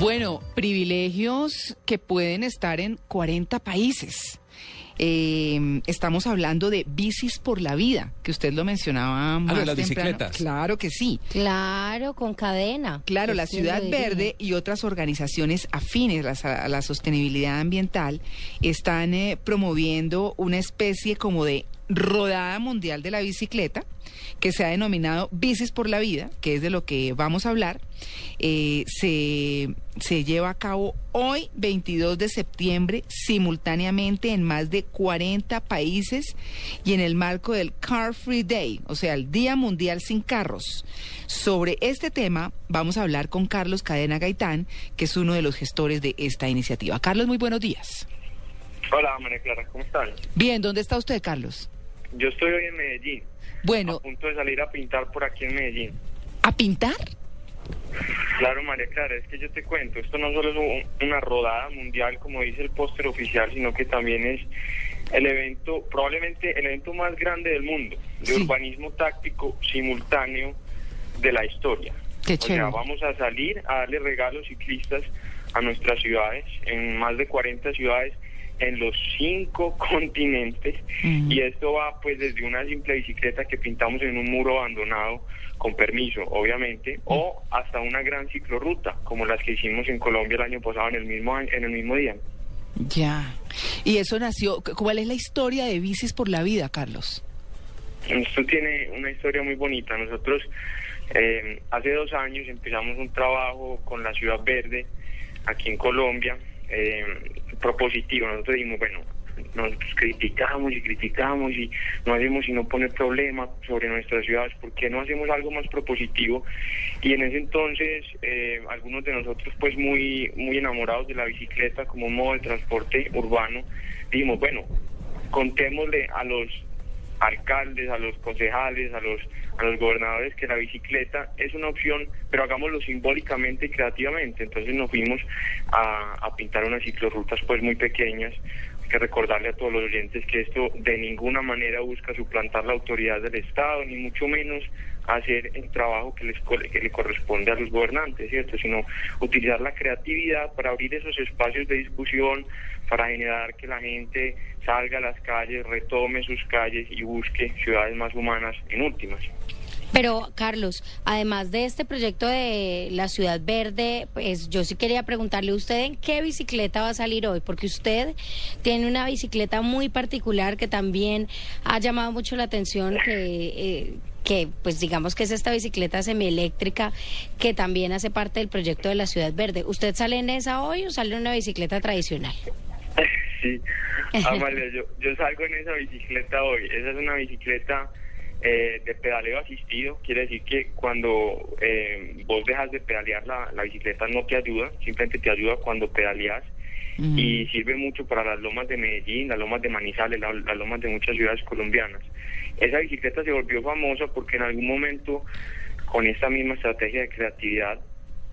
Bueno, privilegios que pueden estar en 40 países. Eh, estamos hablando de bicis por la vida, que usted lo mencionaba más Ah, de las temprano. bicicletas. Claro que sí. Claro, con cadena. Claro, la Es que Ciudad. Verde y otras organizaciones afines a la, a la sostenibilidad ambiental están eh, promoviendo una especie como de rodada mundial de la bicicleta que se ha denominado Bicis por la Vida, que es de lo que vamos a hablar. Eh, se, se lleva a cabo hoy, 22 de septiembre, simultáneamente en más de 40 países y en el marco del Car Free Day, o sea, el Día Mundial sin Carros. Sobre este tema vamos a hablar con Carlos Cadena Gaitán, que es uno de los gestores de esta iniciativa. Carlos, muy buenos días. Hola, María Clara, ¿cómo están? Bien, ¿dónde está usted, Carlos? Yo estoy hoy en Medellín, Bueno, a punto de salir a pintar por aquí en Medellín. ¿a pintar? Claro, María Clara, es que yo te cuento, esto no solo es un- una rodada mundial, como dice el póster oficial, sino que también es el evento, probablemente el evento más grande del mundo, de Sí. urbanismo táctico simultáneo de la historia. Qué O sea, vamos a salir a darle regalos ciclistas a nuestras ciudades, en más de 40 ciudades, en los cinco continentes. Y esto va pues desde una simple bicicleta que pintamos en un muro abandonado, con permiso, obviamente, o hasta una gran ciclorruta, como las que hicimos en Colombia el año pasado en el mismo, año- en el mismo día. Ya. ¿Y eso nació? ¿Cuál es la historia de Bicis por la Vida, Carlos? Esto tiene una historia muy bonita. Nosotros eh, hace dos años empezamos un trabajo con la Ciudad Verde aquí en Colombia, eh, propositivo. Nosotros dijimos, bueno, nosotros criticamos y criticamos y no hacemos sino poner problemas sobre nuestras ciudades, ¿por qué no hacemos algo más propositivo? Y en ese entonces, eh, algunos de nosotros, pues muy, muy enamorados de la bicicleta como modo de transporte urbano, dijimos, bueno, contémosle a los alcaldes, a los concejales, a los a los gobernadores que la bicicleta es una opción, pero hagámoslo simbólicamente y creativamente. Entonces nos fuimos a, pintar unas ciclorrutas pues muy pequeñas. Hay que recordarle a todos los oyentes que esto de ninguna manera busca suplantar la autoridad del Estado, ni mucho menos hacer el trabajo que, les, que le corresponde a los gobernantes, ¿cierto? Sino utilizar la creatividad para abrir esos espacios de discusión, para generar que la gente salga a las calles, retome sus calles y busque ciudades más humanas en últimas. Pero, Carlos, además de este proyecto de la Ciudad Verde, pues yo sí quería preguntarle a usted en qué bicicleta va a salir hoy, porque usted tiene una bicicleta muy particular que también ha llamado mucho la atención, que, eh, que pues digamos que es esta bicicleta semieléctrica que también hace parte del proyecto de la Ciudad Verde. ¿Usted sale en esa hoy o sale en una bicicleta tradicional? Sí, Amalia, yo, yo salgo en esa bicicleta hoy. Esa es una bicicleta eh, de pedaleo asistido. Quiere decir que cuando eh, vos dejas de pedalear, la, la bicicleta no te ayuda, simplemente te ayuda cuando pedaleas. Y sirve mucho para las lomas de Medellín, las lomas de Manizales, la- las lomas de muchas ciudades colombianas. Esa bicicleta se volvió famosa porque en algún momento, con esta misma estrategia de creatividad,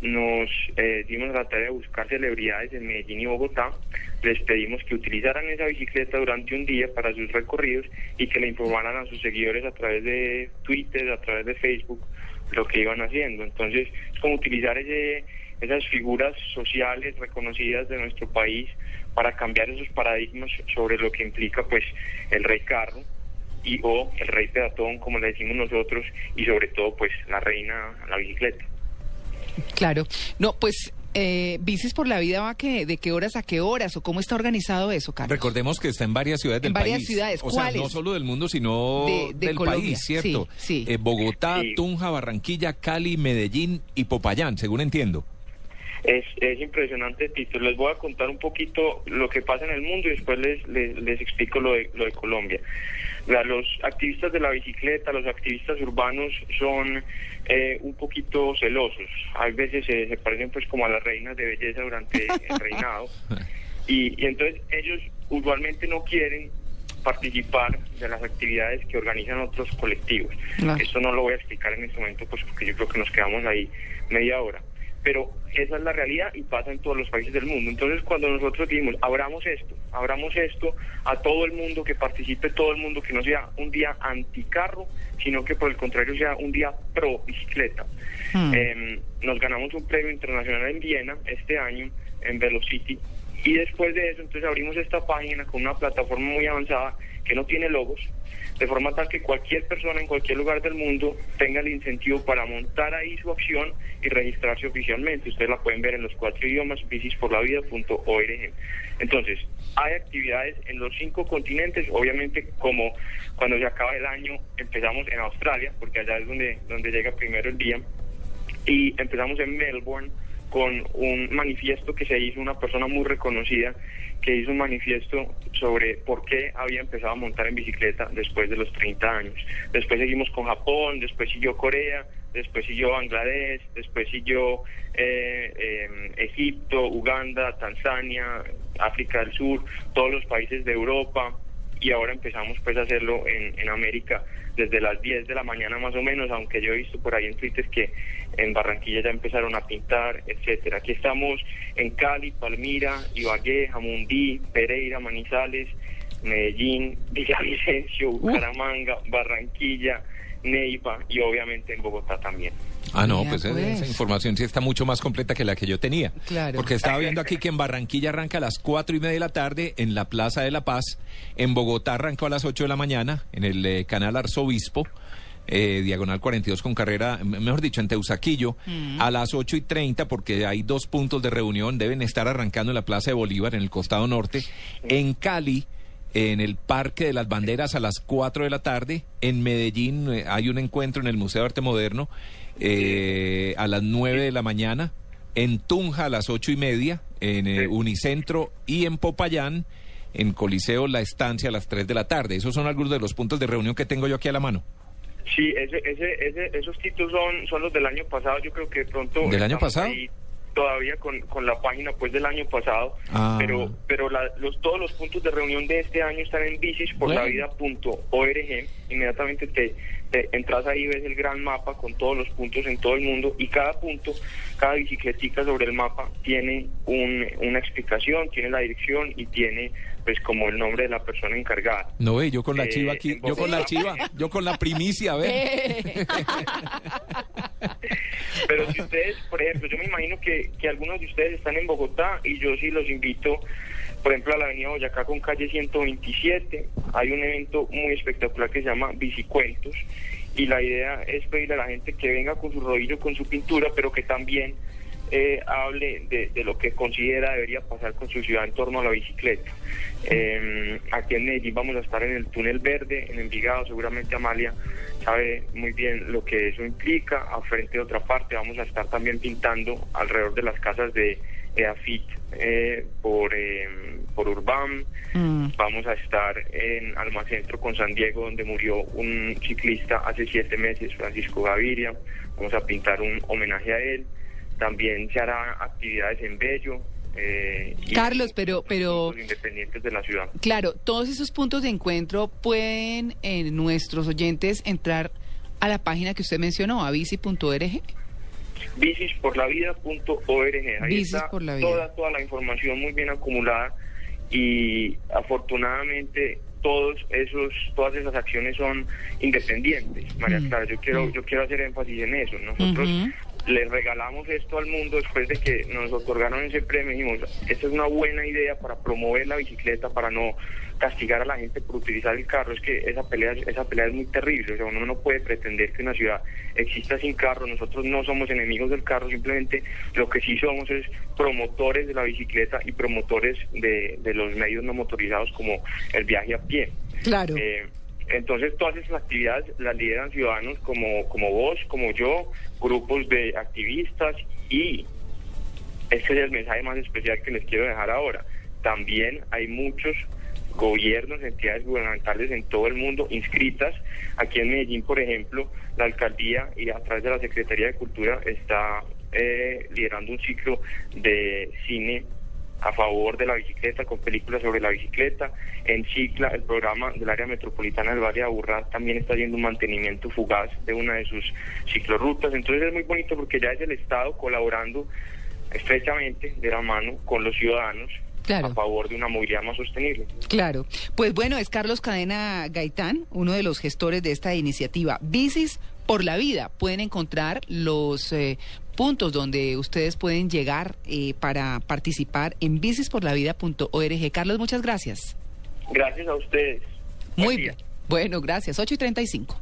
nos eh, dimos la tarea de buscar celebridades en Medellín y Bogotá. Les pedimos que utilizaran esa bicicleta durante un día para sus recorridos y que le informaran a sus seguidores a través de Twitter, a través de Facebook, lo que iban haciendo. Entonces, es como utilizar ese, esas figuras sociales reconocidas de nuestro país para cambiar esos paradigmas sobre lo que implica pues el rey carro y o el rey peatón, como le decimos nosotros, y sobre todo pues la reina, la bicicleta. Claro. No, pues eh, Bicis por la Vida va que, de qué horas a qué horas o cómo está organizado eso, Carlos. Recordemos que está en varias ciudades En del varias país. ciudades. O no solo del mundo, sino De- de del Colombia. país, ¿cierto? Sí, sí. Eh, Bogotá, Sí. Tunja, Barranquilla, Cali, Medellín y Popayán, según entiendo. Es, es impresionante, Tito. Les voy a contar un poquito lo que pasa en el mundo y después les, les, les explico lo de, lo de Colombia. La- los activistas de la bicicleta, los activistas urbanos son eh, un poquito celosos. Hay veces se, se parecen pues como a las reinas de belleza durante el reinado. Y, y entonces ellos usualmente no quieren participar de las actividades que organizan otros colectivos. Claro. Esto no lo voy a explicar en este momento, pues porque yo creo que nos quedamos ahí media hora. Pero esa es la realidad y pasa en todos los países del mundo. Entonces, cuando nosotros dijimos, abramos esto, abramos esto a todo el mundo, que participe todo el mundo, que no sea un día anticarro, sino que por el contrario sea un día pro bicicleta. Hmm. Em, nos ganamos un premio internacional en Viena este año, en Velocity, y después de eso, entonces abrimos esta página con una plataforma muy avanzada que no tiene logos, de forma tal que cualquier persona en cualquier lugar del mundo tenga el incentivo para montar ahí su acción y registrarse oficialmente. Ustedes la pueden ver en los cuatro idiomas, bicisporlavida.org. Entonces, hay actividades en los cinco continentes, obviamente como cuando se acaba el año empezamos en Australia, porque allá es donde, donde llega primero el día, y empezamos en Melbourne con un manifiesto que se hizo una persona muy reconocida que hizo un manifiesto sobre por qué había empezado a montar en bicicleta después de los 30 años. Después seguimos con Japón, después siguió Corea, después siguió Bangladesh, después siguió eh, eh, Egipto, Uganda, Tanzania, África del Sur, todos los países de Europa y ahora empezamos pues a hacerlo en, en América desde las 10 de la mañana más o menos, aunque yo he visto por ahí en Twitter que en Barranquilla ya empezaron a pintar, etcétera. Aquí estamos en Cali, Palmira, Ibagué, Jamundí, Pereira, Manizales, Medellín, Villavicencio, Bucaramanga, Barranquilla, Neiva y obviamente en Bogotá también. Ah, no, pues, esa- pues. esa información sí está mucho más completa que la que yo tenía. Claro. Porque estaba viendo aquí que en Barranquilla arranca a las cuatro y media de la tarde en la Plaza de la Paz. En Bogotá arrancó a las 8 de la mañana en el eh, canal Arzobispo. eh, diagonal 42 con carrera, mejor dicho, en Teusaquillo, a las 8 y 30, porque hay dos puntos de reunión, deben estar arrancando en la Plaza de Bolívar, en el costado norte. En Cali, en el Parque de las Banderas a las 4 de la tarde. En Medellín eh, hay un encuentro en el Museo de Arte Moderno eh, a las 9 de la mañana. En Tunja a las ocho y media. En eh. Unicentro y en Popayán. En Coliseo La Estancia a las 3 de la tarde. Esos son algunos de los puntos de reunión que tengo yo aquí a la mano. Sí, ese, ese, ese- esos títulos son, son los del año pasado. Yo creo que pronto. ¿Del año pasado? ahí todavía con, con la página pues del año pasado. Ah. Pero, pero la- los, todos los puntos de reunión de este año están en bicisporlavida.org. Inmediatamente te, te entras ahí, ves el gran mapa con todos los puntos en todo el mundo. Y cada punto, cada bicicletica sobre el mapa tiene un- una explicación, tiene la dirección y tiene pues como el nombre de la persona encargada. No ve, yo con la Eh, chiva aquí, yo con la chiva, yo con la primicia, a ver. Pero si ustedes, por ejemplo, yo me imagino que, que algunos de ustedes están en Bogotá y yo sí los invito, por ejemplo, a la avenida Boyacá con calle 127. Hay un evento muy espectacular que se llama Bicicuentos y la idea es pedirle a la gente que venga con su rodillo, con su pintura, pero que también eh, hable de, lo que considera debería pasar con su ciudad en torno a la bicicleta. Eh, aquí en Medellín vamos a estar en el túnel verde, en Envigado, seguramente Amalia sabe muy bien lo que eso implica. A frente de otra parte vamos a estar también pintando alrededor de las casas de EAFIT eh, por, eh, por Urbam. Mm. Vamos a estar en Almacentro con San Diego, donde murió un ciclista hace siete meses, Francisco Gaviria. Vamos a pintar un homenaje a él. También se hará actividades en Bello. Eh, Carlos, pero- pero- independientes de la ciudad. Claro, todos esos puntos de encuentro pueden eh, nuestros oyentes entrar a la página que usted mencionó, a bici.org. bicisporlavida.org. Ahí Bicis está por la vida. toda, toda la información muy bien acumulada y afortunadamente todos esos, todas esas acciones son independientes. María Mm, Clara, yo quiero, mm. yo quiero hacer énfasis en eso. Nosotros. Les regalamos esto al mundo después de que nos otorgaron ese premio. Dijimos, esta es una buena idea para promover la bicicleta, para no castigar a la gente por utilizar el carro. Es que esa pelea, esa pelea es muy terrible. O sea, uno no puede pretender que una ciudad exista sin carro. Nosotros no somos enemigos del carro, simplemente lo que sí somos es promotores de la bicicleta y promotores de, de los medios no motorizados como el viaje a pie. Claro. Eh, entonces todas esas actividades las lideran ciudadanos como, como vos, como yo, grupos de activistas y este es el mensaje más especial que les quiero dejar ahora. También hay muchos gobiernos, entidades gubernamentales en todo el mundo inscritas. Aquí en Medellín, por ejemplo, la alcaldía y a través de la Secretaría de Cultura está eh, liderando un ciclo de cine a favor de la bicicleta, con películas sobre la bicicleta. En Cicla, el programa del área metropolitana del Valle de Aburrá también está haciendo un mantenimiento fugaz de una de sus ciclorrutas. Entonces es muy bonito porque ya es el Estado colaborando estrechamente de la mano con los ciudadanos Claro. a favor de una movilidad más sostenible. Claro. Pues bueno, es Carlos Cadena Gaitán, uno de los gestores de esta iniciativa. Bicis por la vida. Pueden encontrar los eh, puntos donde ustedes pueden llegar eh, para participar en bicisporlavida.org. Carlos, muchas gracias. Gracias a ustedes. Muy bien. Bueno, gracias. 8 y 35.